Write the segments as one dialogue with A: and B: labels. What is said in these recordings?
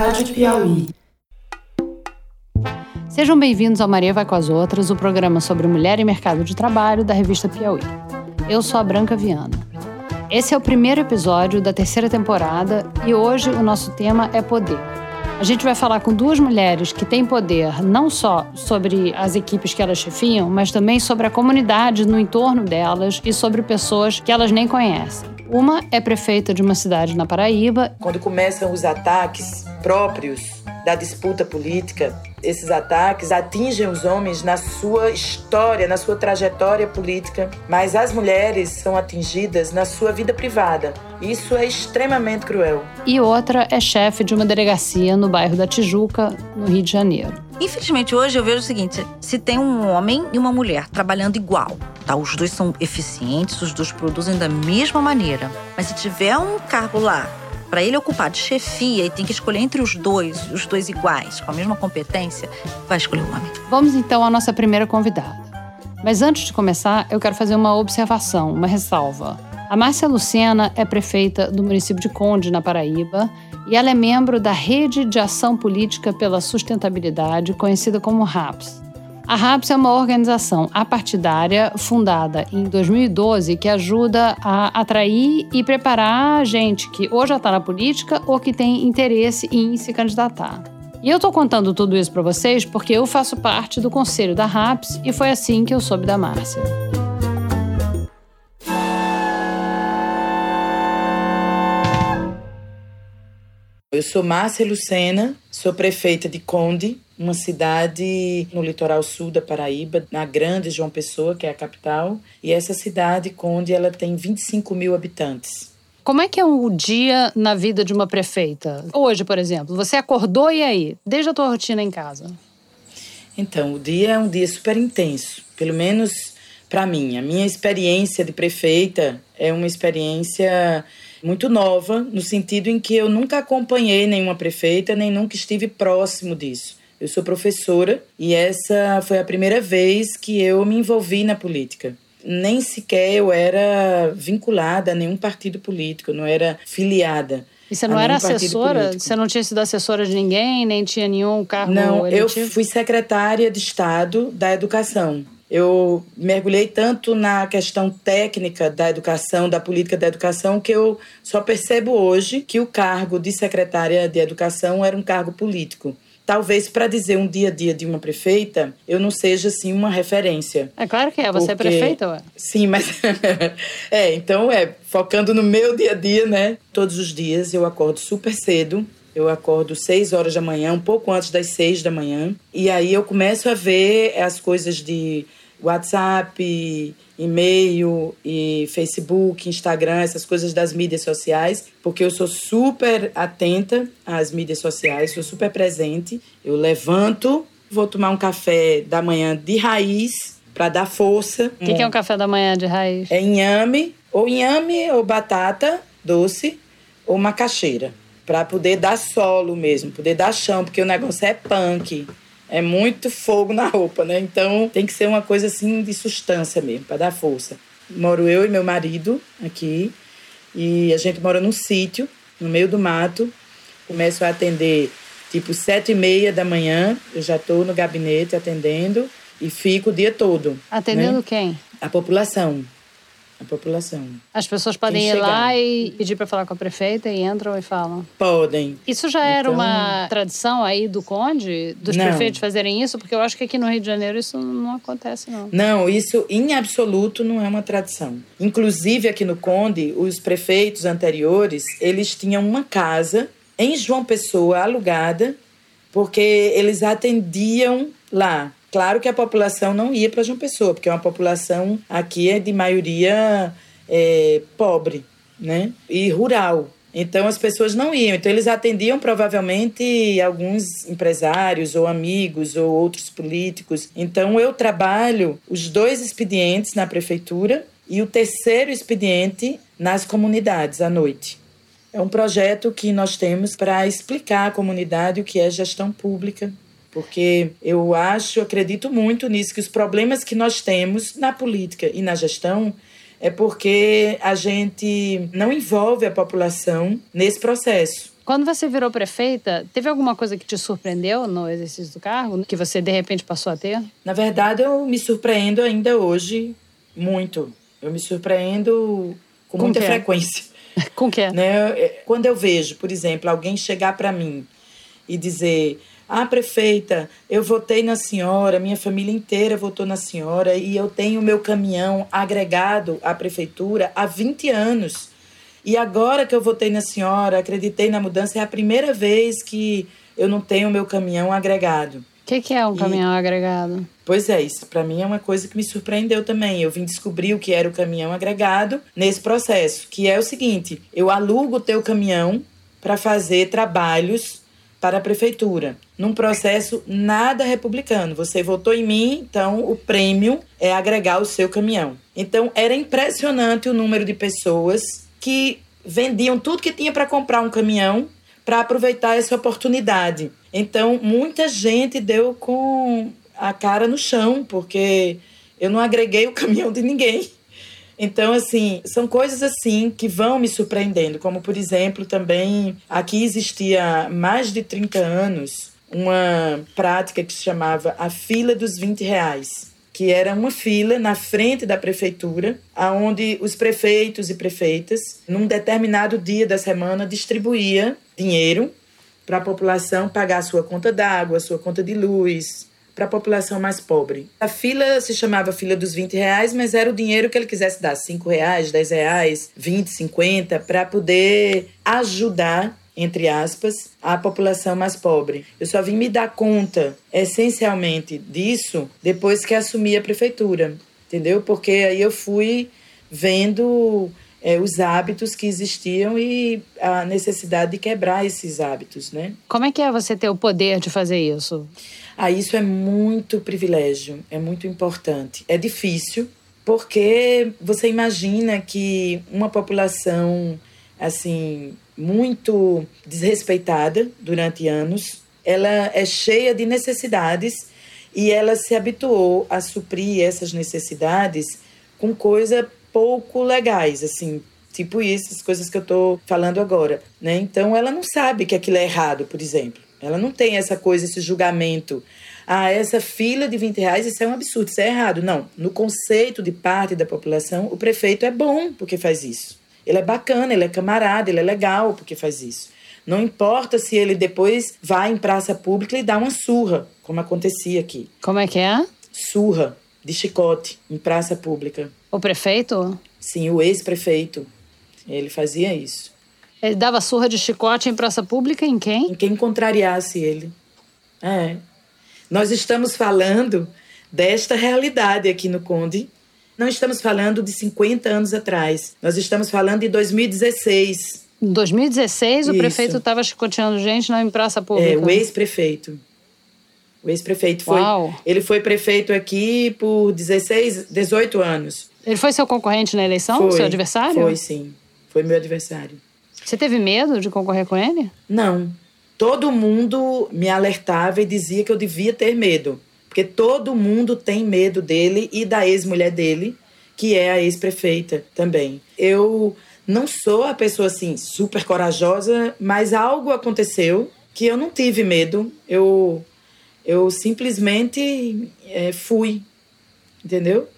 A: Rádio Piauí.
B: Sejam bem-vindos ao Maria Vai com as Outras, o programa sobre mulher e mercado de trabalho da revista Piauí. Eu sou a Branca Viana. Esse é o primeiro episódio da terceira temporada e hoje o nosso tema é poder. A gente vai falar com duas mulheres que têm poder não só sobre as equipes que elas chefiam, mas também sobre a comunidade no entorno delas e sobre pessoas que elas nem conhecem. Uma é prefeita de uma cidade na Paraíba.
C: Quando começam os ataques próprios da disputa política, esses ataques atingem os homens na sua história, na sua trajetória política, mas as mulheres são atingidas na sua vida privada. Isso é extremamente cruel.
B: E outra é chefe de uma delegacia no bairro da Tijuca, no Rio de Janeiro.
D: Infelizmente, hoje eu vejo o seguinte: se tem um homem e uma mulher trabalhando igual, tá? Os dois são eficientes, os dois produzem da mesma maneira. Mas se tiver um cargo lá para ele ocupar de chefia e tem que escolher entre os dois, os dois iguais, com a mesma competência, vai escolher o homem.
B: Vamos então à nossa primeira convidada. Mas antes de começar, eu quero fazer uma observação, uma ressalva. A Márcia Lucena é prefeita do município de Conde, na Paraíba, e ela é membro da Rede de Ação Política pela Sustentabilidade, conhecida como RAPS. A RAPS é uma organização apartidária fundada em 2012 que ajuda a atrair e preparar gente que ou já está na política ou que tem interesse em se candidatar. E eu estou contando tudo isso para vocês porque eu faço parte do conselho da RAPS e foi assim que eu soube da Márcia.
C: Eu sou Márcia Lucena, sou prefeita de Conde, uma cidade no litoral sul da Paraíba, na grande João Pessoa, que é a capital. E essa cidade, Conde, ela tem 25 mil habitantes.
B: Como é que é o dia na vida de uma prefeita? Hoje, por exemplo, você acordou e aí? Desde a tua rotina em casa?
C: Então, o dia é um dia super intenso, pelo menos para mim. A minha experiência de prefeita é uma experiência muito nova, no sentido em que eu nunca acompanhei nenhuma prefeita, nem nunca estive próximo disso. Eu sou professora e essa foi a primeira vez que eu me envolvi na política. Nem sequer eu era vinculada a nenhum partido político, não era filiada.
B: E você não era assessora? Você não tinha sido assessora de ninguém, nem tinha nenhum cargo
C: Não,
B: eletivo?
C: eu fui secretária de Estado da Educação. Eu mergulhei tanto na questão técnica da educação, da política da educação, que eu só percebo hoje que o cargo de secretária de Educação era um cargo político talvez para dizer um dia a dia de uma prefeita, eu não seja assim uma referência.
B: É claro que é, você porque... é prefeita, ué?
C: Sim, mas é, então é, focando no meu dia a dia, né? Todos os dias eu acordo super cedo, eu acordo 6 horas da manhã, um pouco antes das 6 da manhã. E aí eu começo a ver as coisas de WhatsApp, e-mail e Facebook, Instagram, essas coisas das mídias sociais, porque eu sou super atenta às mídias sociais, sou super presente. Eu levanto, vou tomar um café da manhã de raiz para dar força.
B: O que, que, é um café da manhã de raiz?
C: É inhame, ou inhame ou batata doce, ou macaxeira, para poder dar solo mesmo, poder dar chão, porque o negócio é punk é muito fogo na roupa, né? Então tem que ser uma coisa assim de substância mesmo, para dar força. Moro eu e meu marido aqui e a gente mora num sítio, no meio do mato. Começo a atender tipo sete e meia da manhã, eu já estou no gabinete atendendo e fico o dia todo.
B: Atendendo né? quem?
C: A população a população.
B: As pessoas podem ir lá e pedir para falar com a prefeita e entram e falam?
C: Podem.
B: Isso já era então... uma tradição aí do Conde, dos não. prefeitos fazerem isso? Porque eu acho que aqui no Rio de Janeiro isso não acontece, não.
C: Não, isso em absoluto não é uma tradição. Inclusive aqui no Conde, os prefeitos anteriores, eles tinham uma casa em João Pessoa alugada, porque eles atendiam lá Claro que a população não ia para João Pessoa, porque é uma população aqui é de maioria é, pobre, né? E rural. Então as pessoas não iam. Então eles atendiam provavelmente alguns empresários ou amigos ou outros políticos. Então eu trabalho os dois expedientes na prefeitura e o terceiro expediente nas comunidades à noite. É um projeto que nós temos para explicar à comunidade o que é gestão pública, porque eu acho, acredito muito nisso, que os problemas que nós temos na política e na gestão é porque a gente não envolve a população nesse processo.
B: Quando você virou prefeita, teve alguma coisa que te surpreendeu no exercício do cargo, que você de repente passou a ter?
C: Na verdade, eu me surpreendo ainda hoje muito. Eu me surpreendo com, com muita frequência.
B: Com que?
C: Né? Quando eu vejo, por exemplo, alguém chegar para mim e dizer: Ah, prefeita, eu votei na senhora, minha família inteira votou na senhora e eu tenho meu caminhão agregado à prefeitura há 20 anos. E agora que eu votei na senhora, acreditei na mudança, é a primeira vez que eu não tenho meu caminhão agregado. O
B: que, que, é um caminhão agregado?
C: Pois é, isso para mim é uma coisa que me surpreendeu também. Eu vim descobrir o que era o caminhão agregado nesse processo, que é o seguinte: eu alugo o teu caminhão para fazer trabalhos para a prefeitura, num processo nada republicano. Você votou em mim, então o prêmio é agregar o seu caminhão. Então era impressionante o número de pessoas que vendiam tudo que tinha para comprar um caminhão para aproveitar essa oportunidade. Então, muita gente deu com a cara no chão, porque eu não agreguei o caminhão de ninguém. Então, assim, são coisas assim que vão me surpreendendo, como por exemplo, também aqui existia mais de 30 anos uma prática que se chamava a fila dos 20 reais que era uma fila na frente da prefeitura, aonde os prefeitos e prefeitas, num determinado dia da semana, distribuía dinheiro para a população pagar a sua conta d'água, a sua conta de luz, para a população mais pobre. A fila se chamava fila dos 20 reais, mas era o dinheiro que ele quisesse dar, 5 reais, 10 reais, 20, 50, para poder ajudar entre aspas, a população mais pobre. Eu só vim me dar conta, essencialmente, disso depois que assumi a prefeitura, entendeu? Porque aí eu fui vendo é, os hábitos que existiam e a necessidade de quebrar esses hábitos, né?
B: Como é que é você ter o poder de fazer isso?
C: Ah, isso é muito privilégio, é muito importante. É difícil, porque você imagina que uma população assim muito desrespeitada durante anos. Ela é cheia de necessidades e ela se habituou a suprir essas necessidades com coisas pouco legais, assim, tipo isso, as coisas que eu estou falando agora, né? Então ela não sabe que aquilo é errado, por exemplo. Ela não tem essa coisa, esse julgamento. Ah, essa fila de 20 reais, isso é um absurdo, isso é errado. Não. No conceito de parte da população, o prefeito é bom porque faz isso. Ele é bacana, ele é camarada, ele é legal porque faz isso. Não importa se ele depois vai em praça pública e dá uma surra, como acontecia aqui.
B: Como é que é?
C: Surra de chicote em praça pública.
B: O prefeito?
C: Sim, o ex-prefeito. Ele fazia isso.
B: Ele dava surra de chicote em praça pública em quem?
C: Em quem contrariasse ele. É. Nós estamos falando desta realidade aqui no Conde não estamos falando de 50 anos atrás. Nós estamos falando de 2016.
B: Em 2016, Isso. o prefeito estava chicoteando gente na praça pública.
C: É, o ex-prefeito. O ex-prefeito foi. Uau. Ele foi prefeito aqui por 16, 18 anos.
B: Ele foi seu concorrente na eleição?
C: Foi,
B: seu adversário?
C: Foi, sim. Foi meu adversário.
B: Você teve medo de concorrer com ele?
C: Não. Todo mundo me alertava e dizia que eu devia ter medo. Porque todo mundo tem medo dele e da ex-mulher dele, que é a ex-prefeita também. Eu não sou a pessoa assim super corajosa, mas algo aconteceu que eu não tive medo. Eu eu simplesmente é, fui, entendeu?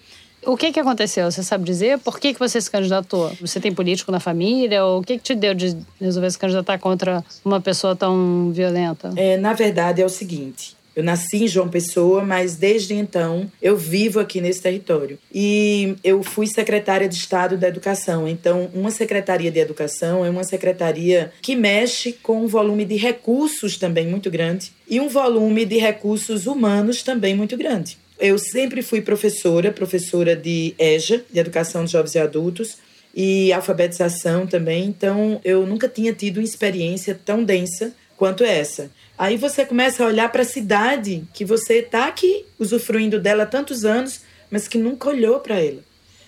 B: O que, que aconteceu? Você sabe dizer? Por que, que você se candidatou? Você tem político na família? Ou o que, que te deu de resolver se candidatar contra uma pessoa tão violenta?
C: É, na verdade, é o seguinte: eu nasci em João Pessoa, mas desde então eu vivo aqui nesse território. E eu fui secretária de Estado da Educação. Então, uma secretaria de Educação é uma secretaria que mexe com um volume de recursos também muito grande e um volume de recursos humanos também muito grande. Eu sempre fui professora, professora de EJA, de Educação de Jovens e Adultos, e alfabetização também. Então, eu nunca tinha tido uma experiência tão densa quanto essa. Aí você começa a olhar para a cidade que você está aqui usufruindo dela há tantos anos, mas que nunca olhou para ela.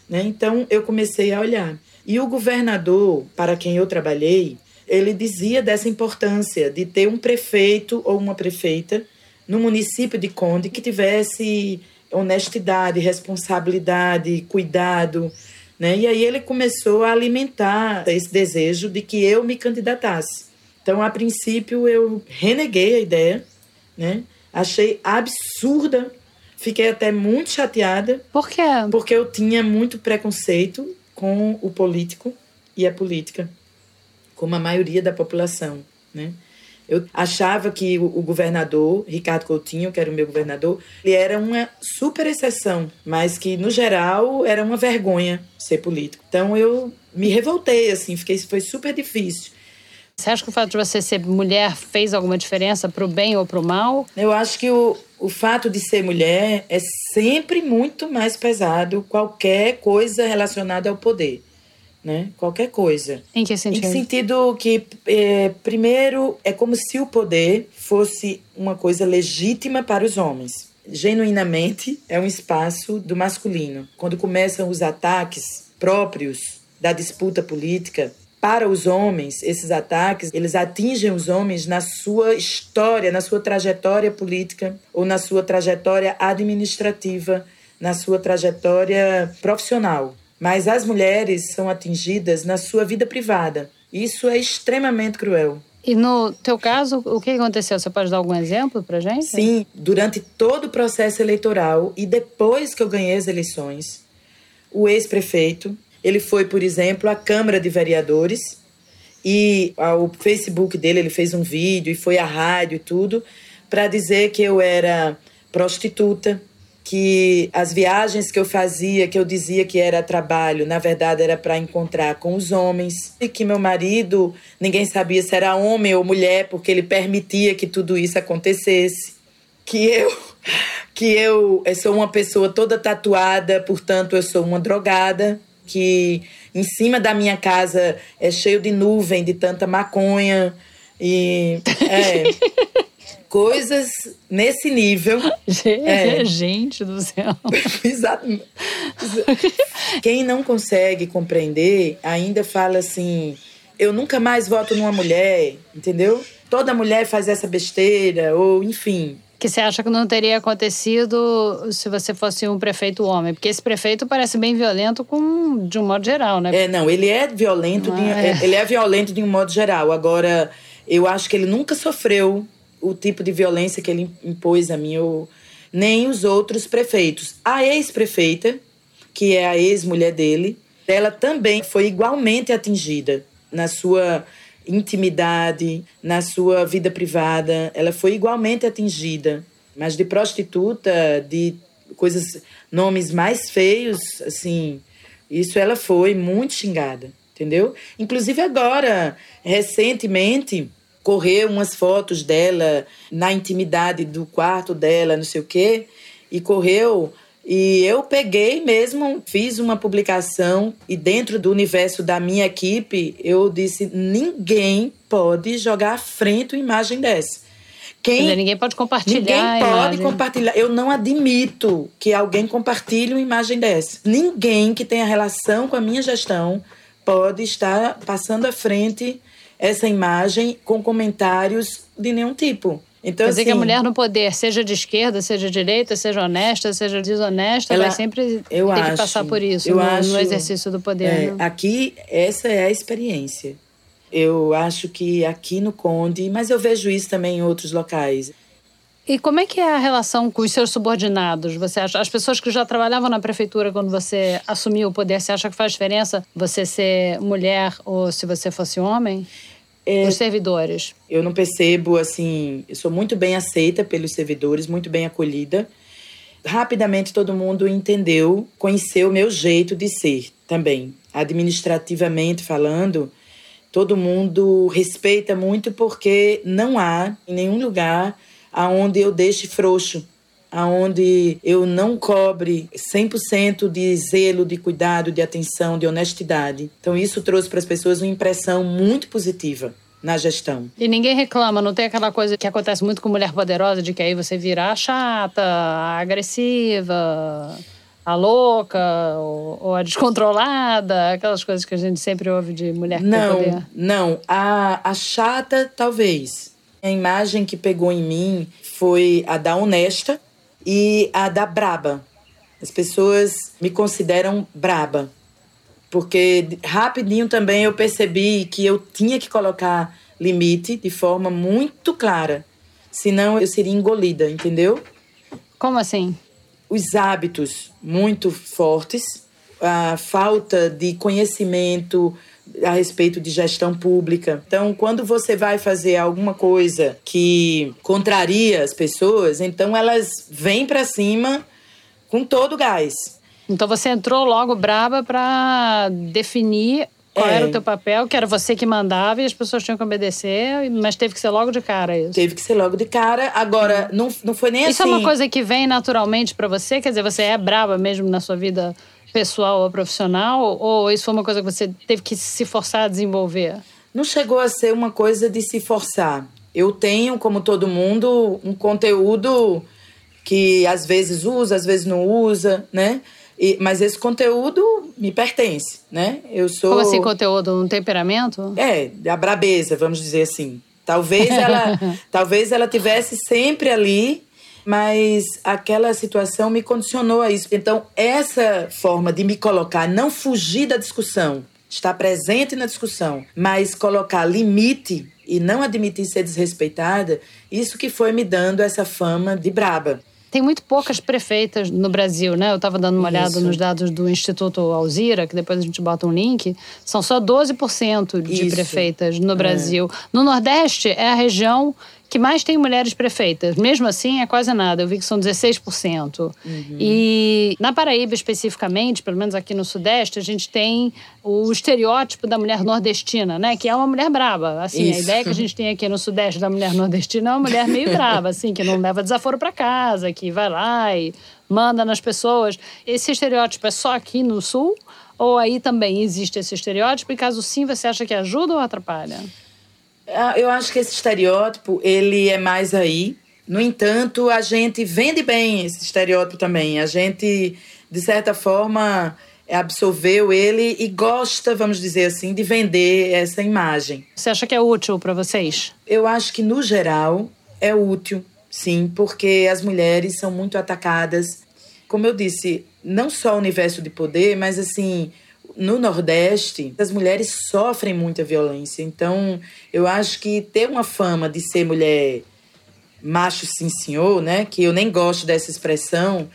C: Né? Então eu comecei a olhar. E o governador, para quem eu trabalhei, ele dizia dessa importância de ter um prefeito ou uma prefeita no município de Conde que tivesse honestidade, responsabilidade, cuidado. Né? E aí ele começou a alimentar esse desejo de que eu me candidatasse Então, a princípio, eu reneguei a ideia, né? Achei absurda. Fiquei até muito chateada.
B: Por quê?
C: Porque eu tinha muito preconceito com o político e a política, como a maioria da população, né? Eu achava que o governador, Ricardo Coutinho, que era o meu governador, ele era uma super exceção, mas que, no geral, era uma vergonha ser político. Então eu me revoltei, assim, fiquei, foi super difícil.
B: Você acha que o fato de você ser mulher fez alguma diferença para o bem ou para o mal?
C: Eu acho que o, o fato de ser mulher é sempre muito mais pesado qualquer coisa relacionada ao poder né? Qualquer coisa.
B: Em que sentido?
C: Em sentido que, é, primeiro, é como se o poder fosse uma coisa legítima para os homens. Genuinamente, é um espaço do masculino. Quando começam os ataques próprios da disputa política, para os homens, esses ataques, eles atingem os homens na sua história, na sua trajetória política ou na sua trajetória administrativa, na sua trajetória profissional. Mas as mulheres são atingidas na sua vida privada. Isso é extremamente cruel.
B: E no teu caso, o que aconteceu? Você pode dar algum exemplo pra gente?
C: Sim, durante todo o processo eleitoral e depois que eu ganhei as eleições, o ex-prefeito, ele foi, por exemplo, à Câmara de Vereadores e ao Facebook dele ele fez um vídeo e foi à rádio e tudo para dizer que eu era prostituta, que as viagens que eu fazia, que eu dizia que era trabalho, na verdade era para encontrar com os homens, e que meu marido, ninguém sabia se era homem ou mulher, porque ele permitia que tudo isso acontecesse. Que eu que eu, eu sou uma pessoa toda tatuada, portanto eu sou uma drogada, que em cima da minha casa é cheio de nuvem de tanta maconha e é coisas nesse nível.
B: Gente, é. gente do céu.
C: Exato. Quem não consegue compreender ainda fala assim: eu nunca mais voto numa mulher, entendeu? Toda mulher faz essa besteira, ou enfim.
B: Que você acha que não teria acontecido se você fosse um prefeito homem? Porque esse prefeito parece bem violento com, de um modo geral, né?
C: É, não, ele é violento, de, é. ele é violento de um modo geral. Agora, eu acho que ele nunca sofreu o tipo de violência que ele impôs a mim, ou nem os outros prefeitos. A ex-prefeita, que é a ex-mulher dele, ela também foi igualmente atingida na sua intimidade, na sua vida privada. Ela foi igualmente atingida, mas de prostituta, de coisas, nomes mais feios, assim, isso ela foi muito xingada, entendeu? Inclusive agora, recentemente, correr umas fotos dela na intimidade do quarto dela, não sei o quê, e correu. E eu peguei mesmo, fiz uma publicação e dentro do universo da minha equipe, eu disse: ninguém pode jogar à frente uma imagem dessa.
B: Quem, dizer, ninguém pode compartilhar.
C: Ninguém pode compartilhar. Eu não admito que alguém compartilhe uma imagem dessa. Ninguém que tenha relação com a minha gestão pode estar passando à frente essa imagem com comentários de nenhum tipo.
B: Então, Quer dizer assim, que a assim, mulher no poder, seja de esquerda, seja de direita, seja honesta, seja desonesta, ela, vai sempre ter acho, que passar por isso no, acho, no, exercício do poder. É,
C: né? Aqui, essa é a experiência. Eu acho que aqui no Conde, mas eu vejo isso também em outros locais.
B: E como é que é a relação com os seus subordinados? Você acha, as pessoas que já trabalhavam na prefeitura quando você assumiu o poder, você acha que faz diferença você ser mulher ou se você fosse homem? É, os servidores.
C: Eu não percebo, assim, eu sou muito bem aceita pelos servidores, muito bem acolhida. Rapidamente todo mundo entendeu, conheceu o meu jeito de ser também. Administrativamente falando, todo mundo respeita muito porque não há em nenhum lugar aonde eu deixe frouxo, aonde eu não cobre 100% de zelo, de cuidado, de atenção, de honestidade. Então isso trouxe para as pessoas uma impressão muito positiva na gestão.
B: E ninguém reclama, não tem aquela coisa que acontece muito com mulher poderosa, de que aí você vira a chata, a agressiva, a louca ou, ou, a descontrolada, aquelas coisas que a gente sempre ouve de mulher que
C: não,
B: poder.
C: Não, a, a chata talvez. A imagem que pegou em mim foi a da honesta e a da braba. As pessoas me consideram braba. Porque rapidinho também eu percebi que eu tinha que colocar limite de forma muito clara. Senão eu seria engolida, entendeu?
B: Como assim?
C: Os hábitos muito fortes, a falta de conhecimento a respeito de gestão pública. Então, quando você vai fazer alguma coisa que contraria as pessoas, então elas vêm para cima com todo o gás.
B: Então você entrou logo braba para definir qual é. era o teu papel, que era você que mandava e as pessoas tinham que obedecer, mas teve que ser logo de cara isso.
C: Teve que ser logo de cara. Agora, não, não foi nem
B: isso
C: assim.
B: Isso é uma coisa que vem naturalmente para você? Quer dizer, você é braba mesmo na sua vida pessoal ou profissional? Ou isso foi uma coisa que você teve que se forçar a desenvolver?
C: Não chegou a ser uma coisa de se forçar. Eu tenho, como todo mundo, um conteúdo que às vezes usa, às vezes não usa, né? E, mas esse conteúdo me pertence, né?
B: Eu sou. Como assim, conteúdo? Um temperamento?
C: É, a brabeza, vamos dizer assim. Talvez ela, talvez ela tivesse sempre ali, mas aquela situação me condicionou a isso. Então, essa forma de me colocar, não fugir da discussão, estar presente na discussão, mas colocar limite e não admitir ser desrespeitada, isso que foi me dando essa fama de braba
B: tem muito poucas prefeitas no Brasil, né? Eu estava dando uma olhada Isso. nos dados do Instituto Alzira, que depois a gente bota um link. São só 12% de Isso. prefeitas no é. Brasil. É. No Nordeste é a região que mais tem mulheres prefeitas. Mesmo assim, é quase nada. Eu vi que são 16%. Uhum. E na Paraíba, especificamente, pelo menos aqui no Sudeste, a gente tem o estereótipo da mulher nordestina, né? Que é uma mulher braba. Assim, Isso. a ideia que a gente tem aqui no Sudeste da mulher nordestina é uma mulher meio brava, assim, que não leva desaforo para casa, que vai lá e manda nas pessoas. Esse estereótipo é só aqui no Sul? Ou aí também existe esse estereótipo? E caso sim, você acha que ajuda ou atrapalha?
C: Ah, eu acho que esse estereótipo, ele é mais aí. No entanto, a gente vende bem esse estereótipo também. A gente, de certa forma, absorveu ele e gosta, vamos dizer assim, de vender essa imagem.
B: Você acha que é útil para vocês?
C: Eu acho que, no geral, é útil, sim, porque as mulheres são muito atacadas. Como eu disse, não só o universo de poder, mas assim, no Nordeste, as mulheres sofrem muita violência. Então, eu acho que ter uma fama de ser mulher macho sim senhor, né? Que eu nem gosto dessa expressão,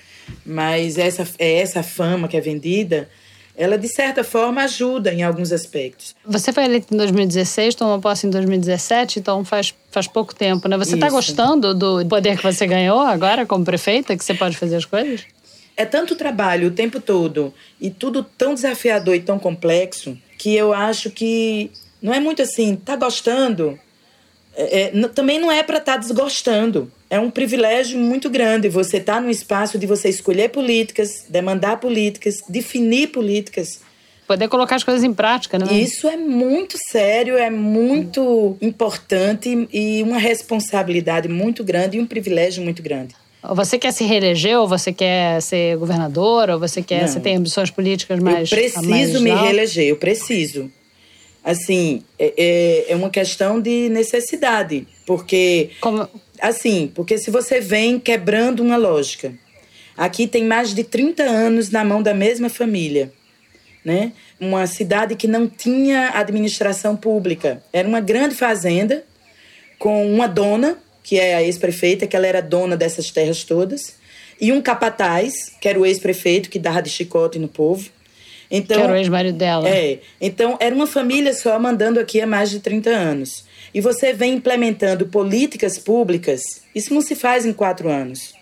C: mas essa é essa fama que é vendida. Ela, de certa forma, ajuda em alguns aspectos.
B: Você foi eleita em 2016, tomou posse em 2017, então faz, faz pouco tempo, né? Você está gostando do poder que você ganhou agora como prefeita, que você pode fazer as coisas?
C: É tanto trabalho o tempo todo e tudo tão desafiador e tão complexo que eu acho que não é muito assim, tá gostando? É, é, também não é para estar tá desgostando. É um privilégio muito grande você estar tá no espaço de você escolher políticas, demandar políticas, definir políticas.
B: Poder colocar as coisas em prática, né?
C: Isso é muito sério, é muito importante e uma responsabilidade muito grande e um privilégio muito grande.
B: Você quer se reeleger, ou você quer ser governador, ou você quer, Não. você tem ambições políticas mais.
C: Eu preciso
B: mais
C: me reeleger, eu preciso. Assim, é, é, é uma questão de necessidade, porque. Como? Assim, porque se você vem quebrando uma lógica. Aqui tem mais de 30 anos na mão da mesma família. Né? Uma cidade que não tinha administração pública. Era uma grande fazenda com uma dona que é a ex-prefeita, que ela era dona dessas terras todas, e um capataz, que era o ex-prefeito, que dava de chicote no povo.
B: Então, que era o ex-marido dela.
C: É. Então, era uma família só mandando aqui há mais de 30 anos. E você vem implementando políticas públicas, isso não se faz em quatro anos.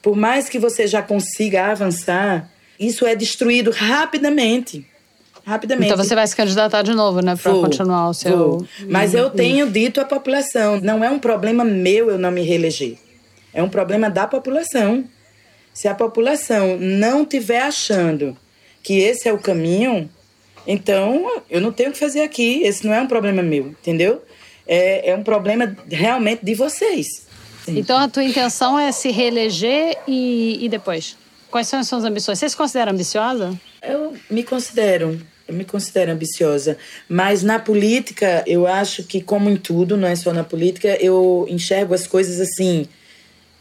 C: Por mais que você já consiga avançar, isso é destruído rapidamente rapidamente.
B: Então você vai se candidatar de novo, né? Para continuar o seu. Vou.
C: Mas eu tenho dito à população: não é um problema meu eu não me reeleger. É um problema da população. Se a população não estiver achando que esse é o caminho, então eu não tenho o que fazer aqui. Esse não é um problema meu, entendeu? É, é um problema realmente de vocês.
B: Então a tua intenção é se reeleger e, e depois? Quais são as suas ambições? Você se considera ambiciosa?
C: Eu me considero. Eu me considero ambiciosa, mas na política, eu acho que, como em tudo, não é só na política, eu enxergo as coisas assim.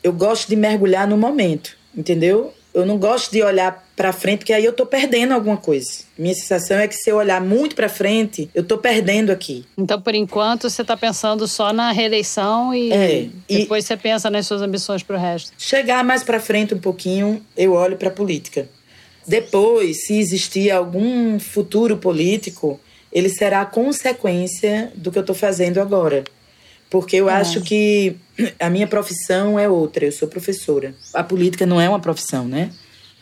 C: Eu gosto de mergulhar no momento, entendeu? eu não gosto de olhar para frente, porque aí eu tô perdendo alguma coisa. Minha sensação é que se eu olhar muito para frente, eu tô perdendo aqui.
B: Então, por enquanto, você tá pensando só na reeleição e
C: É, e-
B: depois você pensa nas suas ambições pro resto.
C: Chegar mais para frente um pouquinho, eu olho para a política. Depois, se existir algum futuro político, ele será a consequência do que eu estou fazendo agora. Porque eu acho que a minha profissão é outra, eu sou professora. A política não é uma profissão, né?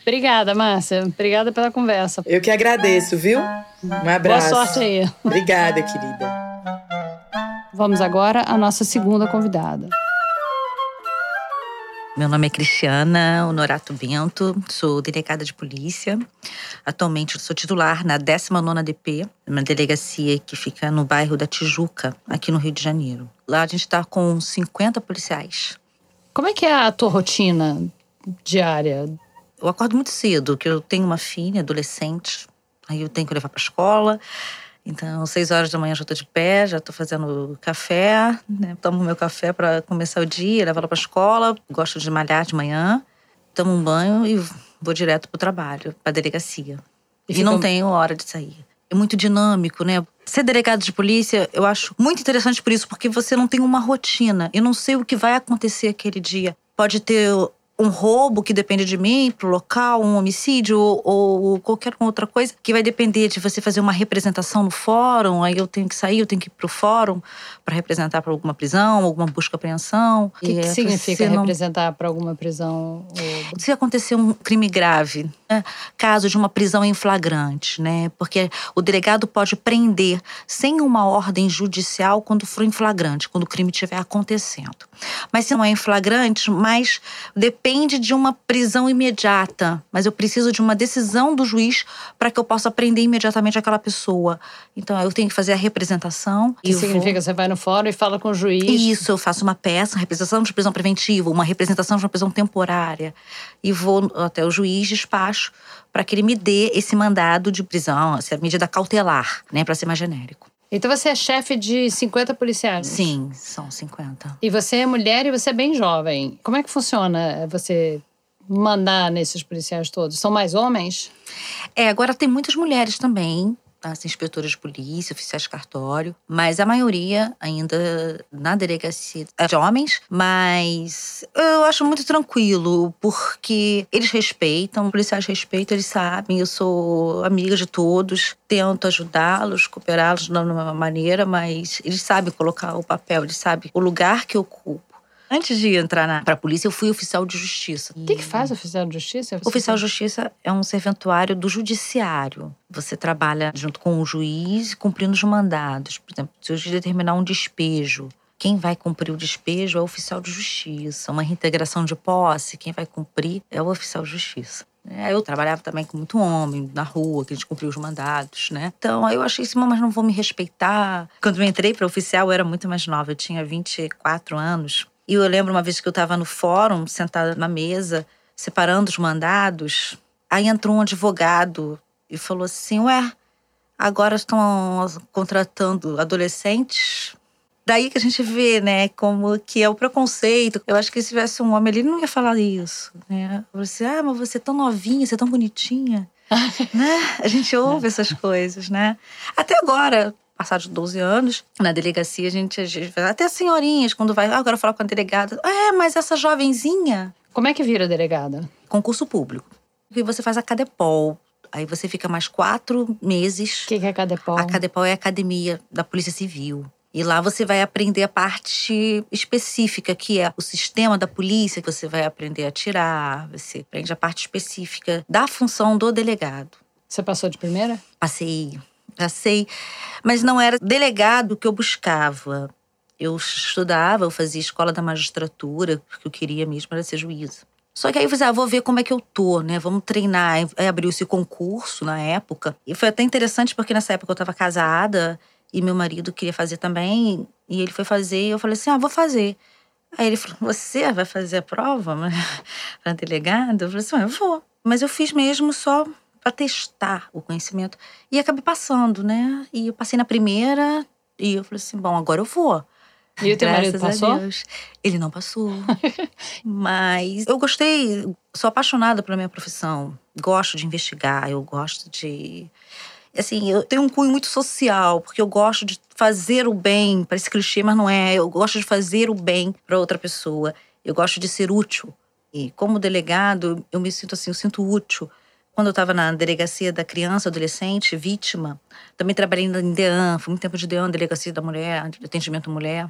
B: Obrigada, Márcia. Obrigada pela conversa.
C: Eu que agradeço, viu? Um abraço.
B: Boa sorte aí.
C: Obrigada, querida.
B: Vamos agora à nossa segunda convidada.
D: Meu nome é Cristiana Honorato Bento, sou delegada de polícia. Atualmente sou titular na 19ª DP, uma delegacia que fica no bairro da Tijuca, aqui no Rio de Janeiro. Lá a gente está com 50 policiais.
B: Como é que é a tua rotina diária?
D: Eu acordo muito cedo, que eu tenho uma filha adolescente, aí eu tenho que levar para a escola. Então, seis horas da manhã já estou de pé, já estou fazendo café, né? tomo meu café para começar o dia, levo ela para a escola. Gosto de malhar de manhã, tomo um banho e vou direto para o trabalho, para a delegacia.
B: E
D: E, não tenho hora de sair. É muito dinâmico, né? Ser delegado de polícia, eu acho muito interessante por isso, porque você não tem uma rotina. Eu não sei o que vai acontecer aquele dia. Pode ter um roubo que depende de mim pro local, um homicídio ou, ou qualquer outra coisa que vai depender de você fazer uma representação no fórum. Aí eu tenho que sair, eu tenho que ir pro fórum para representar para alguma prisão, alguma busca apreensão.
B: O que, que
D: é,
B: significa
D: não-
B: representar para alguma prisão? ou-
D: se acontecer um crime grave, né? caso de uma prisão em flagrante, né? Porque o delegado pode prender sem uma ordem judicial quando for em flagrante, quando o crime estiver acontecendo. Mas se não é em flagrante, mas depende de uma prisão imediata. Mas eu preciso de uma decisão do juiz para que eu possa prender imediatamente aquela pessoa. Então eu tenho que fazer a representação.
B: Que
D: e eu vou-
B: significa você vai no fórum e fala com o juiz.
D: isso, eu faço uma peça, uma representação de prisão preventiva, uma representação de uma prisão temporária. E vou até o juiz, despacho, para que ele me dê esse mandado de prisão, essa medida cautelar, né, para ser mais genérico.
B: Então você é chefe de 50 policiais?
D: Sim, são 50.
B: E você é mulher e você é bem jovem. Como é que funciona você mandar nesses policiais todos? São mais homens?
D: É, agora tem muitas mulheres também, as inspetoras de polícia, oficiais de cartório, mas a maioria ainda na delegacia é de homens, mas eu acho muito tranquilo, porque eles respeitam, os policiais respeitam, eles sabem, eu sou amiga de todos, tento ajudá-los, cooperá-los de uma maneira, mas eles sabem colocar o papel, eles sabem o lugar que ocupo. Antes de entrar na, pra polícia, eu fui oficial de justiça.
B: O que, que faz oficial de justiça? Você
D: Oficial de justiça é um serventuário do judiciário. Você trabalha junto com o juiz cumprindo os mandados. Por exemplo, se o juiz determinar um despejo, quem vai cumprir o despejo é o oficial de justiça. Uma reintegração de posse, quem vai cumprir é o oficial de justiça. É, Eu trabalhava também com muito homem na rua, que a gente cumpria os mandados, né? Então aí eu achei assim, mas não vou me respeitar. Quando eu entrei para oficial, eu era muito mais nova, eu tinha 24 anos. E eu lembro uma vez que eu estava no fórum, sentada na mesa, separando os mandados. Aí entrou um advogado e falou assim: Ué, agora estão contratando adolescentes? Daí que a gente vê, né, como que é o preconceito. Eu acho que se tivesse um homem ali, ele não ia falar isso, né? Você, ah, mas você é tão novinha, você é tão bonitinha, né? A gente ouve essas coisas, né? Até agora, passados 12 anos, na delegacia, a gente, a gente até as senhorinhas, quando vai, ah, agora falar com a delegada, é, mas essa jovenzinha,
B: Como é que vira delegada?
D: concurso público. E você faz a Cadepol. Aí você fica mais quatro meses.
B: O que, que é Cadepol?
D: A Cadepol é a academia da Polícia Civil. E lá você vai aprender a parte específica, que é o sistema da polícia, que você vai aprender a atirar, você aprende a parte específica da função do delegado.
B: Você passou de primeira?
D: Passei, passei, mas não era delegado que eu buscava. Eu estudava, eu fazia escola da magistratura, porque eu queria mesmo era ser juíza. Só que aí eu falei, ah, vou ver como é que eu tô, né? Vamos treinar. Aí abriu esse concurso na época. E foi até interessante porque nessa época eu tava casada e meu marido queria fazer também. E ele foi fazer e eu falei assim, ah, vou fazer. Aí ele falou, você vai fazer a prova para delegado? Eu falei assim, ah, eu vou. Mas eu fiz mesmo só para testar o conhecimento. E acabei passando, né? E eu passei na primeira e eu falei assim, bom, agora eu vou.
B: E o teu marido passou?
D: Ele não passou. Mas eu gostei, sou apaixonada pela minha profissão. Gosto de investigar, eu gosto de assim, eu tenho um cunho muito social, porque eu gosto de fazer o bem, parece clichê, mas não é. Eu gosto de fazer o bem para outra pessoa. Eu gosto de ser útil. E como delegado, eu me sinto assim, eu sinto útil. Quando eu estava na delegacia da criança, adolescente, vítima, também trabalhei em DEAN, fui muito tempo de DEAN, Delegacia da Mulher, Atendimento Mulher.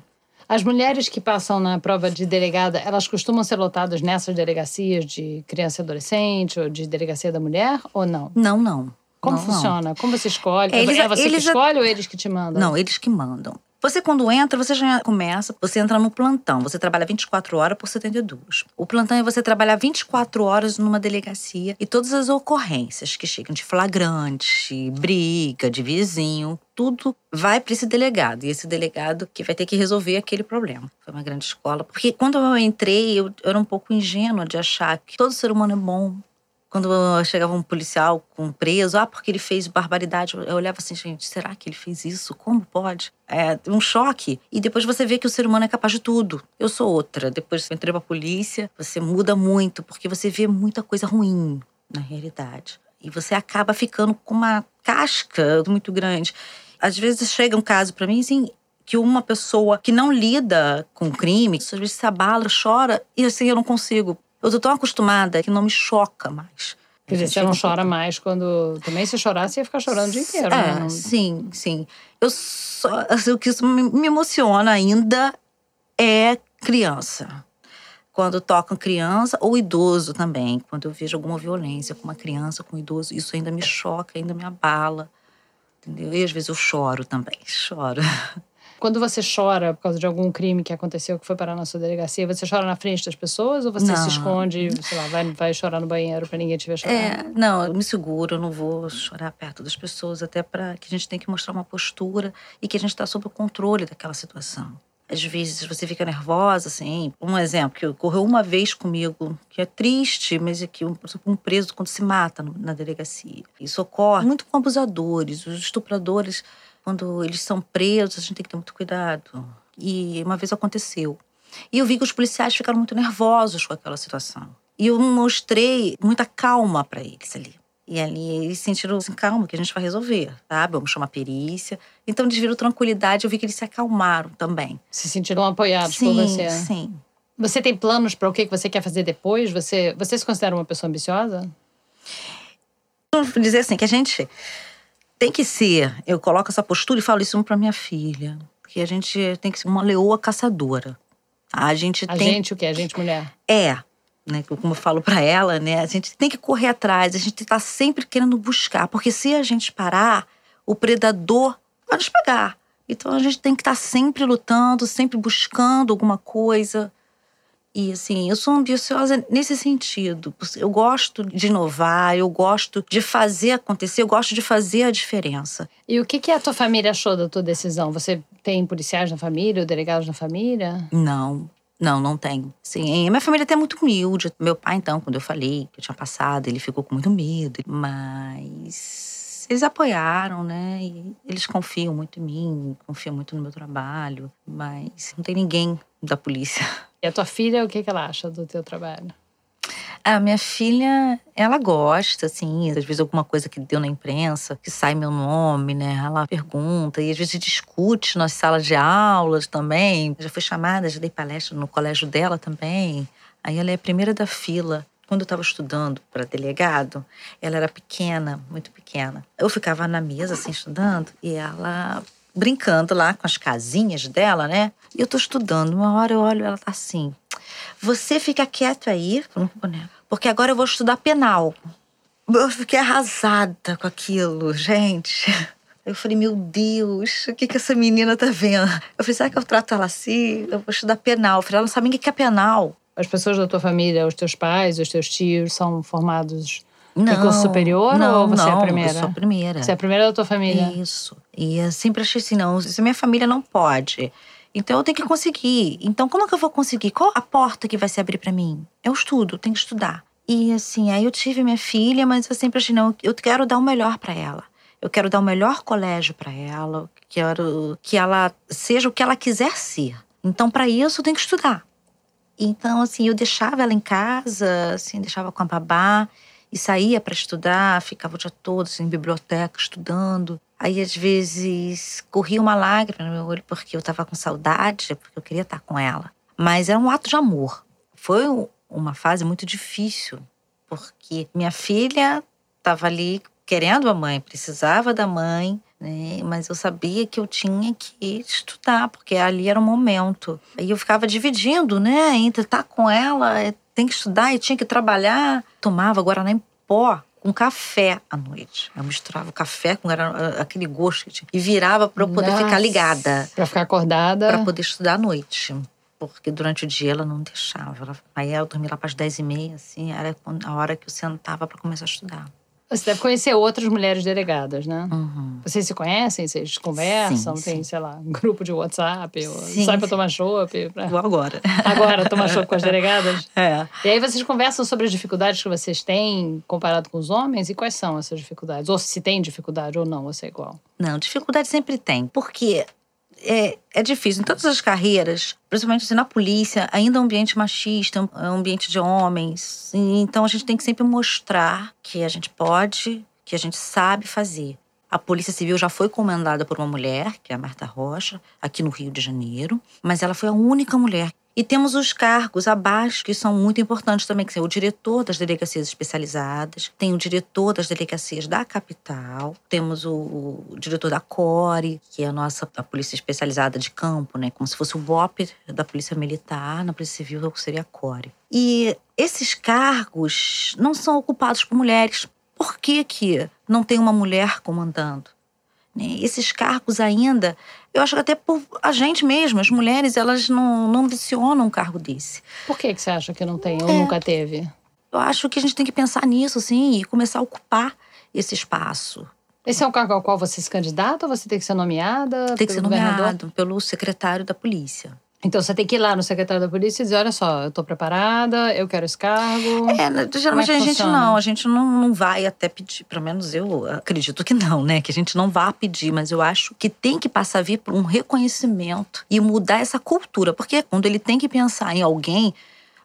B: As mulheres que passam na prova de delegada, elas costumam ser lotadas nessas delegacias de criança e adolescente ou de delegacia da mulher ou não?
D: Não, não.
B: Como
D: não,
B: funciona?
D: Não.
B: Como você escolhe? É, eles, é você eles, que escolhe ou eles que te mandam?
D: Não, eles que mandam. Você, quando entra, você já começa, você entra no plantão. Você trabalha 24 horas por 72. O plantão é você trabalhar 24 horas numa delegacia e todas as ocorrências que chegam de flagrante, briga, de vizinho, tudo vai para esse delegado. E esse delegado que vai ter que resolver aquele problema. Foi uma grande escola. Porque quando eu entrei, eu, era um pouco ingênua de achar que todo ser humano é bom, quando chegava um policial com preso, ah, porque ele fez barbaridade, eu olhava assim, gente, será que ele fez isso? Como pode? É um choque. E depois você vê que o ser humano é capaz de tudo. Eu sou outra. Depois que eu entrei pra polícia, você muda muito, porque você vê muita coisa ruim na realidade. E você acaba ficando com uma casca muito grande. Às vezes chega um caso para mim, assim, que uma pessoa que não lida com crime, às vezes se abala, chora, e assim, eu não consigo eu tô tão acostumada que não me choca mais.
B: Quer dizer, você não chora mais quando. Também se chorasse, ia ficar chorando o dia inteiro,
D: é,
B: né?
D: Sim, sim. Eu só. Assim, o que isso me emociona ainda é criança. Quando tocam criança ou idoso também. Quando eu vejo alguma violência com uma criança, com um idoso, isso ainda me choca, ainda me abala. Entendeu? E às vezes eu choro também, choro.
B: Quando você chora por causa de algum crime que aconteceu, que foi parar na sua delegacia, você chora na frente das pessoas ou você não. se esconde, sei lá, vai, vai chorar no banheiro para ninguém te ver chorar?
D: É, não, eu me seguro, eu não vou chorar perto das pessoas, até para que a gente tem que mostrar uma postura e que a gente está sob o controle daquela situação. Às vezes você fica nervosa, assim. Um exemplo que ocorreu uma vez comigo, que é triste, mas é que um, um preso quando se mata na delegacia. Isso ocorre muito com abusadores, os estupradores quando eles são presos, a gente tem que ter muito cuidado. E uma vez aconteceu. E eu vi que os policiais ficaram muito nervosos com aquela situação. E eu mostrei muita calma para eles ali. E ali eles sentiram assim, calma, que a gente vai resolver, sabe? Vamos chamar a perícia. Então eles viram tranquilidade, eu vi que eles se acalmaram também.
B: Se sentiram apoiados
D: sim,
B: por você.
D: Sim.
B: Você tem planos para o que você quer fazer depois? Você, você se considera uma pessoa ambiciosa?
D: Vou dizer assim, que a gente tem que ser. Eu coloco essa postura e falo isso para minha filha. Que a gente tem que ser uma leoa caçadora. A gente
B: a
D: tem.
B: A gente o quê? A gente mulher?
D: É. Né, como eu falo para ela, né, a gente tem que correr atrás, a gente tá sempre querendo buscar, porque se a gente parar, o predador vai nos pegar. Então a gente tem que estar tá sempre lutando, sempre buscando alguma coisa. E assim, eu sou ambiciosa nesse sentido. Eu gosto de inovar, eu gosto de fazer acontecer, eu gosto de fazer a diferença.
B: E o que, que a tua família achou da tua decisão? Você tem policiais na família ou delegados na família?
D: Não. Não, não tenho. Sim, a minha família é até muito humilde. Meu pai, então, quando eu falei que eu tinha passado, ele ficou com muito medo. Mas eles apoiaram, né? E eles confiam muito em mim, confiam muito no meu trabalho. Mas não tem ninguém da polícia
B: E a tua filha, o que, que ela acha do teu trabalho?
D: A minha filha, ela gosta, assim, às vezes alguma coisa que deu na imprensa, que sai meu nome, né? Ela pergunta e às vezes discute nas salas de aulas também. Já fui chamada, já dei palestra no colégio dela também. Aí ela é a primeira da fila. Quando eu estava estudando para delegado, ela era pequena, muito pequena. Eu ficava na mesa, assim, estudando, e ela brincando lá com as casinhas dela, né? E eu tô estudando. Uma hora eu olho ela tá assim. Você fica quieto aí, porque agora eu vou estudar penal. Eu fiquei arrasada com aquilo, gente. Eu falei, meu Deus, o que, que essa menina tá vendo? Eu falei, será que eu trato ela assim? Eu vou estudar penal. Eu falei, ela não sabe nem o que é penal.
B: As pessoas da tua família, os teus pais, os teus tios, são formados não, curso superior
D: não,
B: ou você
D: não,
B: é a primeira?
D: Eu sou a primeira.
B: Você é a primeira da tua família?
D: Isso. E eu sempre achei assim, não, se minha família não pode, então eu tenho que conseguir. Então como é que eu vou conseguir? Qual a porta que vai se abrir para mim? Eu estudo, tenho que estudar. E assim, aí eu tive minha filha, mas eu sempre achei, não, eu quero dar o melhor para ela. Eu quero dar o melhor colégio para ela, quero que ela seja o que ela quiser ser. Então, para isso, eu tenho que estudar. Então, assim, eu deixava ela em casa, assim, deixava com a babá e saía para estudar, ficava o dia todo assim, em biblioteca estudando. Aí, às vezes, corria uma lágrima no meu olho porque eu estava com saudade, porque eu queria estar com ela. Mas era um ato de amor. Foi uma fase muito difícil, porque minha filha estava ali querendo a mãe, precisava da mãe, né? Mas eu sabia que eu tinha que estudar, porque ali era o momento. Aí eu ficava dividindo, né? Entre estar com ela, é, tem que estudar e tinha que trabalhar. Tomava Guaraná em pó com café à noite. Eu misturava o café com aquele gosto e virava para eu poder Nossa, ficar ligada.
B: Para ficar acordada.
D: Para poder estudar à noite. Porque durante o dia ela não deixava. Aí eu dormia lá para as dez e meia, assim, era a hora que eu sentava para começar a estudar.
B: Você deve conhecer outras mulheres delegadas, né? Uhum. Vocês se conhecem? Vocês conversam? Sim, tem, sim. sei lá, um grupo de WhatsApp? Sim, sai pra tomar chopp? Pra...
D: Vou agora.
B: Agora, tomar chopp com as delegadas?
D: É.
B: E aí vocês conversam sobre as dificuldades que vocês têm comparado com os homens? E quais são essas dificuldades? Ou se tem dificuldade ou não, você é igual?
D: Não, dificuldade sempre tem. Porque é, é difícil. Em todas as carreiras, principalmente assim, na polícia, ainda é um ambiente machista, é um ambiente de homens. Então a gente tem que sempre mostrar que a gente pode, que a gente sabe fazer. A Polícia Civil já foi comandada por uma mulher, que é a Marta Rocha, aqui no Rio de Janeiro, mas ela foi a única mulher e temos os cargos abaixo, que são muito importantes também, que são o diretor das delegacias especializadas, tem o diretor das delegacias da capital, temos o, o diretor da CORE, que é a nossa a polícia especializada de campo, né? Como se fosse o BOP da Polícia Militar, na Polícia Civil seria a CORE. E esses cargos não são ocupados por mulheres. Por que, que não tem uma mulher comandando? Né? Esses cargos ainda, eu acho que até por a gente mesmo, as mulheres, elas não, não ambicionam um cargo desse.
B: Por que, que você acha que não tem ou é, nunca teve?
D: Eu acho que a gente tem que pensar nisso, assim, e começar a ocupar esse espaço.
B: Esse é um cargo ao qual você se candidata ou você tem que ser nomeada?
D: Tem que ser nomeado pelo secretário da polícia.
B: Então você tem que ir lá no secretário da polícia e dizer: olha só, eu estou preparada, eu quero esse cargo.
D: É, né, geralmente é a gente não, a gente não, não vai até pedir, pelo menos eu acredito que não, né? Que a gente não vá pedir, mas eu acho que tem que passar a vir por um reconhecimento e mudar essa cultura. Porque quando ele tem que pensar em alguém,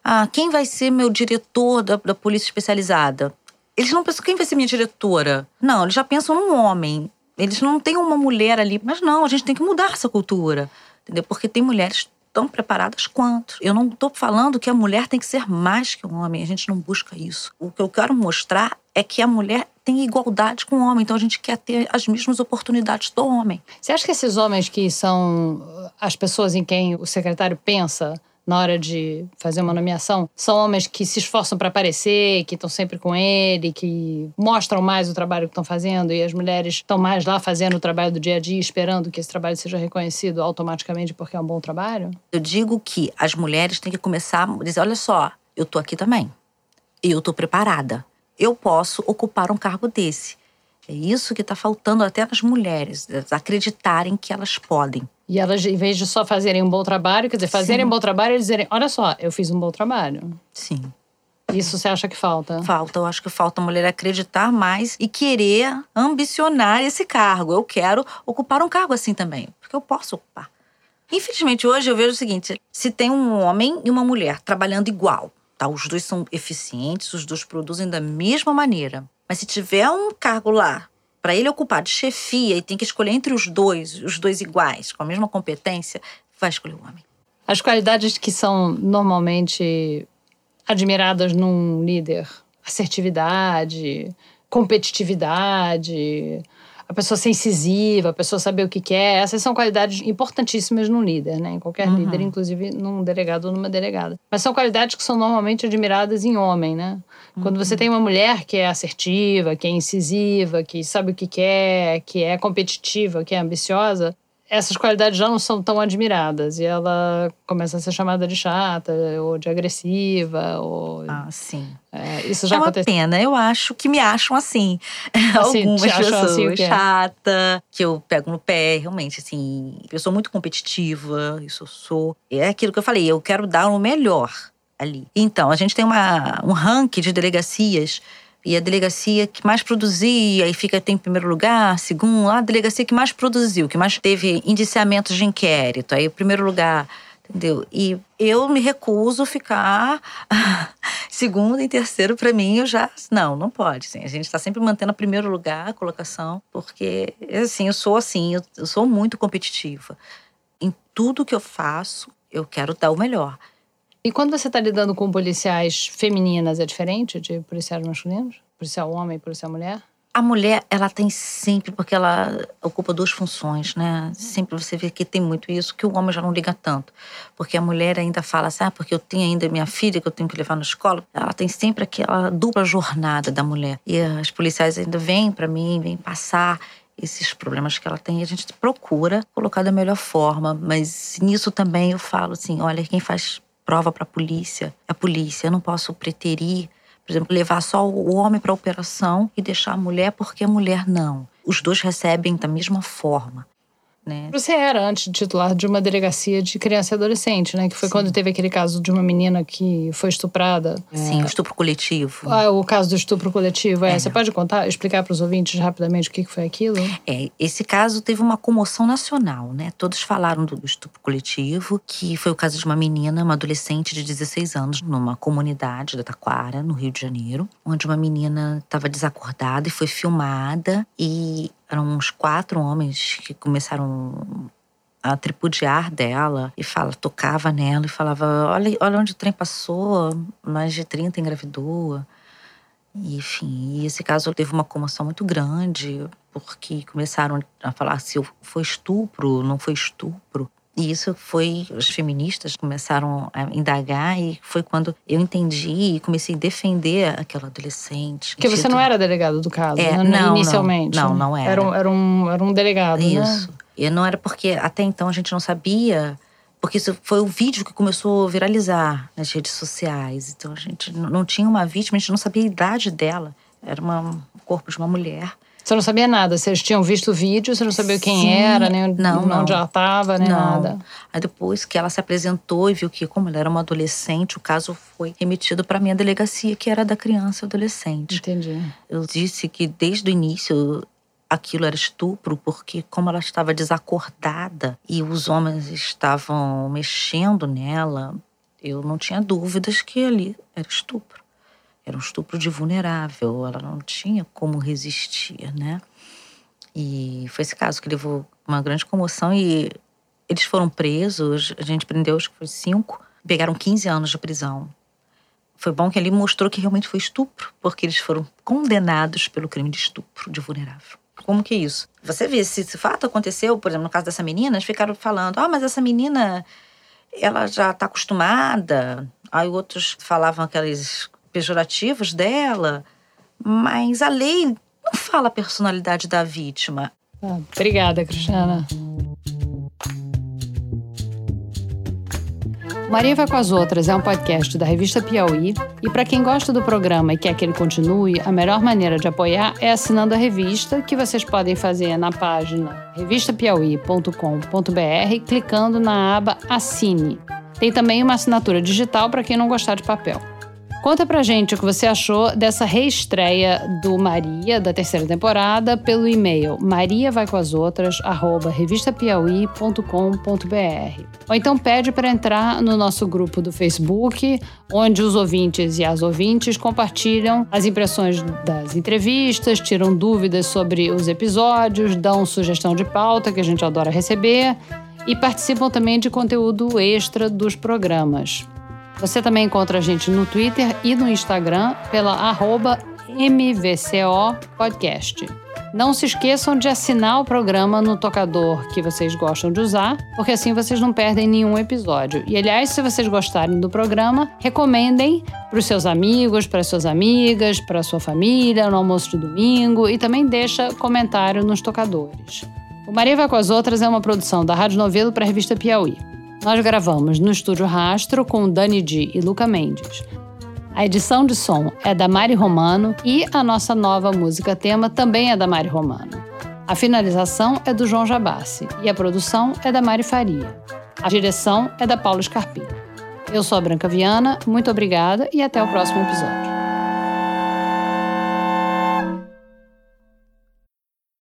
D: ah, quem vai ser meu diretor da, da polícia especializada? Eles não pensam quem vai ser minha diretora. Não, eles já pensam num homem. Eles não têm uma mulher ali. Mas não, a gente tem que mudar essa cultura. Entendeu? Porque tem mulheres tão preparadas quanto. Eu não estou falando que a mulher tem que ser mais que o um homem, a gente não busca isso. O que eu quero mostrar é que a mulher tem igualdade com o homem, então a gente quer ter as mesmas oportunidades do homem.
B: Você acha que esses homens que são as pessoas em quem o secretário pensa na hora de fazer uma nomeação são homens que se esforçam para aparecer, que estão sempre com ele, que mostram mais o trabalho que estão fazendo e as mulheres estão mais lá fazendo o trabalho do dia a dia, esperando que esse trabalho seja reconhecido automaticamente porque é um bom trabalho?
D: Eu digo que as mulheres têm que começar a dizer: olha só, eu tô aqui também. Eu tô preparada. Eu posso ocupar um cargo desse. É isso que está faltando até nas mulheres, acreditarem que elas podem.
B: E elas, em vez de só fazerem um bom trabalho, quer dizer, fazerem Sim. um bom trabalho e dizerem: olha só, eu fiz um bom trabalho.
D: Sim.
B: Isso você acha que falta?
D: Falta, eu acho que falta a mulher acreditar mais e querer ambicionar esse cargo. Eu quero ocupar um cargo assim também, porque eu posso ocupar. Infelizmente, hoje eu vejo o seguinte: se tem um homem e uma mulher trabalhando igual, tá? Os dois são eficientes, os dois produzem da mesma maneira. Mas se tiver um cargo lá para ele ocupar de chefia e tem que escolher entre os dois, os dois iguais, com a mesma competência, vai escolher o homem.
B: As qualidades que são normalmente admiradas num líder: assertividade, competitividade, a pessoa ser incisiva, a pessoa saber o que quer. Essas são qualidades importantíssimas num líder, né? Em qualquer uhum. líder, inclusive num delegado ou numa delegada. Mas são qualidades que são normalmente admiradas em homem, né? Quando você uhum. tem uma mulher que é assertiva, que é incisiva, que sabe o que quer, que é competitiva, que é ambiciosa, essas qualidades já não são tão admiradas e ela começa a ser chamada de chata ou de agressiva ou
D: ah sim.
B: é, isso já
D: é uma
B: aconteceu.
D: pena. Eu acho que me acham assim, assim algumas pessoas assim, chata que eu pego no pé realmente assim eu sou muito competitiva isso eu sou é aquilo que eu falei eu quero dar o melhor ali. Então a gente tem uma um ranking de delegacias e a delegacia que mais produzia e fica tem em primeiro lugar, segundo, a delegacia que mais produziu, que mais teve indiciamentos de inquérito, aí primeiro lugar Entendeu? E eu me recuso ficar segundo e terceiro para mim, eu já não, não pode, assim. A gente está sempre mantendo o primeiro lugar, a colocação, porque assim, eu sou assim, eu sou muito competitiva. Em tudo que eu faço, eu quero dar o melhor.
B: E quando você está lidando com policiais femininas, é diferente de policiais masculinos? Policial homem policial mulher?
D: A mulher, ela tem sempre, porque ela ocupa duas funções, né? Sempre você vê que tem muito isso, que o homem já não liga tanto. Porque a mulher ainda fala assim, ah, porque eu tenho ainda minha filha que eu tenho que levar na escola. Ela tem sempre aquela dupla jornada da mulher. E as policiais ainda vêm para mim, vêm passar esses problemas que ela tem, a gente procura colocar da melhor forma. Mas nisso também eu falo assim, olha, quem faz prova para a polícia é a polícia. Eu não posso preterir por exemplo, levar só o homem para a operação e deixar a mulher porque a mulher não. Os dois recebem da mesma forma. Né?
B: Você era antes titular de uma delegacia de criança e adolescente, né? Que foi Sim. quando teve aquele caso de uma menina que foi estuprada.
D: Sim, é... o estupro coletivo.
B: Ah, o caso do estupro coletivo. É. é. Você pode contar, explicar para os ouvintes rapidamente o que foi aquilo?
D: É, esse caso teve uma comoção nacional, né? Todos falaram do estupro coletivo, que foi o caso de uma menina, uma adolescente de 16 anos, numa comunidade da Taquara, no Rio de Janeiro, onde uma menina estava desacordada e foi filmada e eram uns quatro homens que começaram a tripudiar dela e fala, tocava nela e falava: olha, olha onde o trem passou, mais de 30 engravidou. E, enfim, esse caso teve uma comoção muito grande, porque começaram a falar se foi estupro, não foi estupro. E isso foi, os feministas começaram a indagar e foi quando eu entendi e comecei a defender aquela adolescente.
B: Porque você não era delegado do caso, é, né? não, inicialmente.
D: Não, não, não era.
B: Era um, era um, era um delegado,
D: isso.
B: né?
D: Isso. E não era porque até então a gente não sabia porque isso foi o vídeo que começou a viralizar nas redes sociais. Então a gente não tinha uma vítima, a gente não sabia a idade dela. Era uma, um corpo de uma mulher.
B: Você não sabia nada? Vocês tinham visto o vídeo, você não sabia quem Sim. era, nem não, não. onde ela estava, nem não. nada?
D: Aí depois que ela se apresentou e viu que, como ela era uma adolescente, o caso foi remetido para minha delegacia, que era da criança e adolescente.
B: Entendi.
D: Eu disse que desde o início aquilo era estupro, porque como ela estava desacordada e os homens estavam mexendo nela, eu não tinha dúvidas que ali era estupro. Era um estupro de vulnerável, ela não tinha como resistir, né? E foi esse caso que levou uma grande comoção e eles foram presos, a gente prendeu acho que foi cinco, pegaram 15 anos de prisão. Foi bom que ali mostrou que realmente foi estupro, porque eles foram condenados pelo crime de estupro de vulnerável. Como que é isso? Você vê, se esse fato aconteceu, por exemplo, no caso dessa menina, eles ficaram falando, ah, mas essa menina, ela já está acostumada. Aí outros falavam aqueles pejorativos dela, mas a lei não fala a personalidade da vítima.
B: Ah, obrigada, Cristiana. Maria Vai com as Outras é um podcast da revista Piauí e para quem gosta do programa e quer que ele continue, a melhor maneira de apoiar é assinando a revista, que vocês podem fazer na página revistapiauí.com.br clicando na aba Assine. Tem também uma assinatura digital para quem não gostar de papel. Conta pra gente o que você achou dessa reestreia do Maria, da terceira temporada, pelo e-mail mariavaicoasoutras@revistapiauí.com.br. Ou então pede para entrar no nosso grupo do Facebook, onde os ouvintes e as ouvintes compartilham as impressões das entrevistas, tiram dúvidas sobre os episódios, dão sugestão de pauta que a gente adora receber e participam também de conteúdo extra dos programas. Você também encontra a gente no Twitter e no Instagram pela arroba MVCO Podcast. Não se esqueçam de assinar o programa no tocador que vocês gostam de usar, porque assim vocês não perdem nenhum episódio. E aliás, se vocês gostarem do programa, recomendem para os seus amigos, para as suas amigas, para sua família, no almoço de domingo e também deixa comentário nos tocadores. O Maria Vai com as Outras é uma produção da Rádio Novelo para a revista Piauí. Nós gravamos no Estúdio Rastro com Dani Di e Luca Mendes. A edição de som é da Mari Romano e a nossa nova música tema também é da Mari Romano. A finalização é do João Jabassi e a produção é da Mari Faria. A direção é da Paula Scarpim. Eu sou a Branca Viana, muito obrigada e até o próximo episódio.